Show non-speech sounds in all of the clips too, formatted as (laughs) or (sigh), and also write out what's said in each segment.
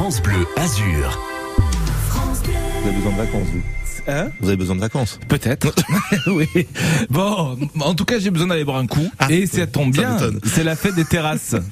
France Bleu Azur. Vous avez besoin de vacances, vous Hein Vous avez besoin de vacances Peut-être. (laughs) oui. Bon, en tout cas, j'ai besoin d'aller boire un coup. Ah, et ça tombe bien. C'est la fête des terrasses. (laughs)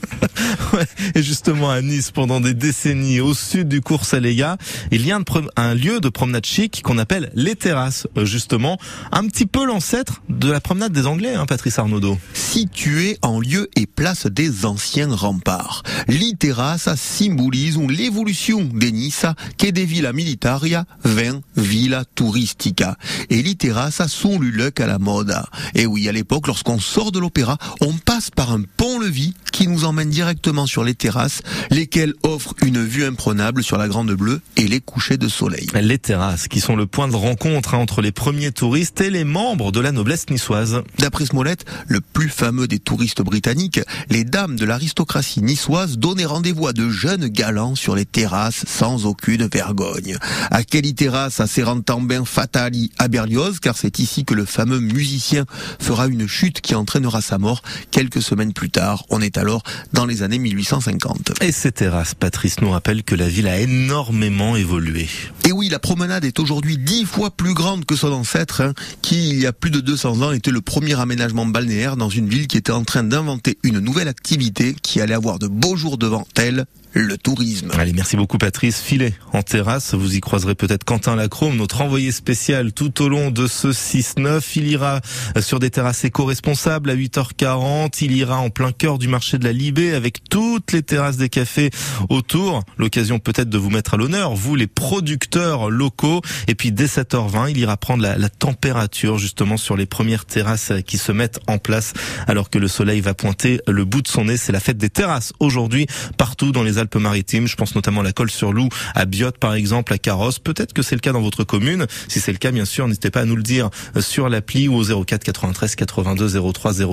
Ouais, Et justement, à Nice, pendant des décennies, au sud du cours Saléga, il y a un, lieu de promenade chic qu'on appelle les terrasses. Euh, Justement, un petit peu l'ancêtre de la promenade des Anglais, hein, Patrice Arnaudot. situé en lieu et place des anciens remparts. L'Iterrassa symbolise l'évolution des Nice che de villa militaria vers villa turistica. Et l'Iterrassa sont le à la mode. Et oui, à l'époque, lorsqu'on sort de l'opéra, on passe par un pont-levis qui nous emmène directement sur les terrasses, lesquelles offrent une vue imprenable sur la Grande Bleue et les couchers de soleil. Les terrasses, qui sont le point de rencontre hein, entre les premiers touristes et les membres de la noblesse niçoise. D'après Smollett, le plus fameux des touristes britanniques, les dames de l'aristocratie niçoise donnaient rendez-vous à de jeunes galants sur les terrasses sans aucune vergogne. À quelle terrasse serrant bien fatali à Berlioz, car c'est ici que le fameux musicien fera une chute qui entraînera sa mort quelques semaines plus tard. On est alors dans les années 1850. Et ces terrasses, Patrice nous rappelle que la ville a énormément évolué. Et oui, la promenade est aujourd'hui dix fois plus grande que son ancêtre, hein, qui, il y a plus de 200 ans, était le premier aménagement balnéaire dans une ville qui était en train d'inventer une nouvelle activité qui allait avoir de beaux jours devant elle, le tourisme. Allez, merci beaucoup Patrice. Filet en terrasse, vous y croiserez peut-être Quentin Lacrome, notre envoyé spécial tout au long de ce 6-9. Il ira sur des terrasses éco-responsables à 8h40. Il ira en plein cœur du marché de la Libé avec toutes les terrasses des cafés autour. L'occasion peut-être de vous mettre à l'honneur, vous les producteurs locaux. Et puis dès 7h20, il ira prendre la, température justement sur les premières terrasses qui se mettent en place alors que le soleil va pointer le bout de son nez. C'est la fête des terrasses aujourd'hui partout dans les Alpes-Maritimes. Je pense notamment à la Colle-sur-Loup, à Biot par exemple, à Carrosse. Peut-être que c'est le cas dans votre commune. Si c'est le cas, bien sûr, n'hésitez pas à nous le dire sur l'appli ou au 04 93 82 03 04.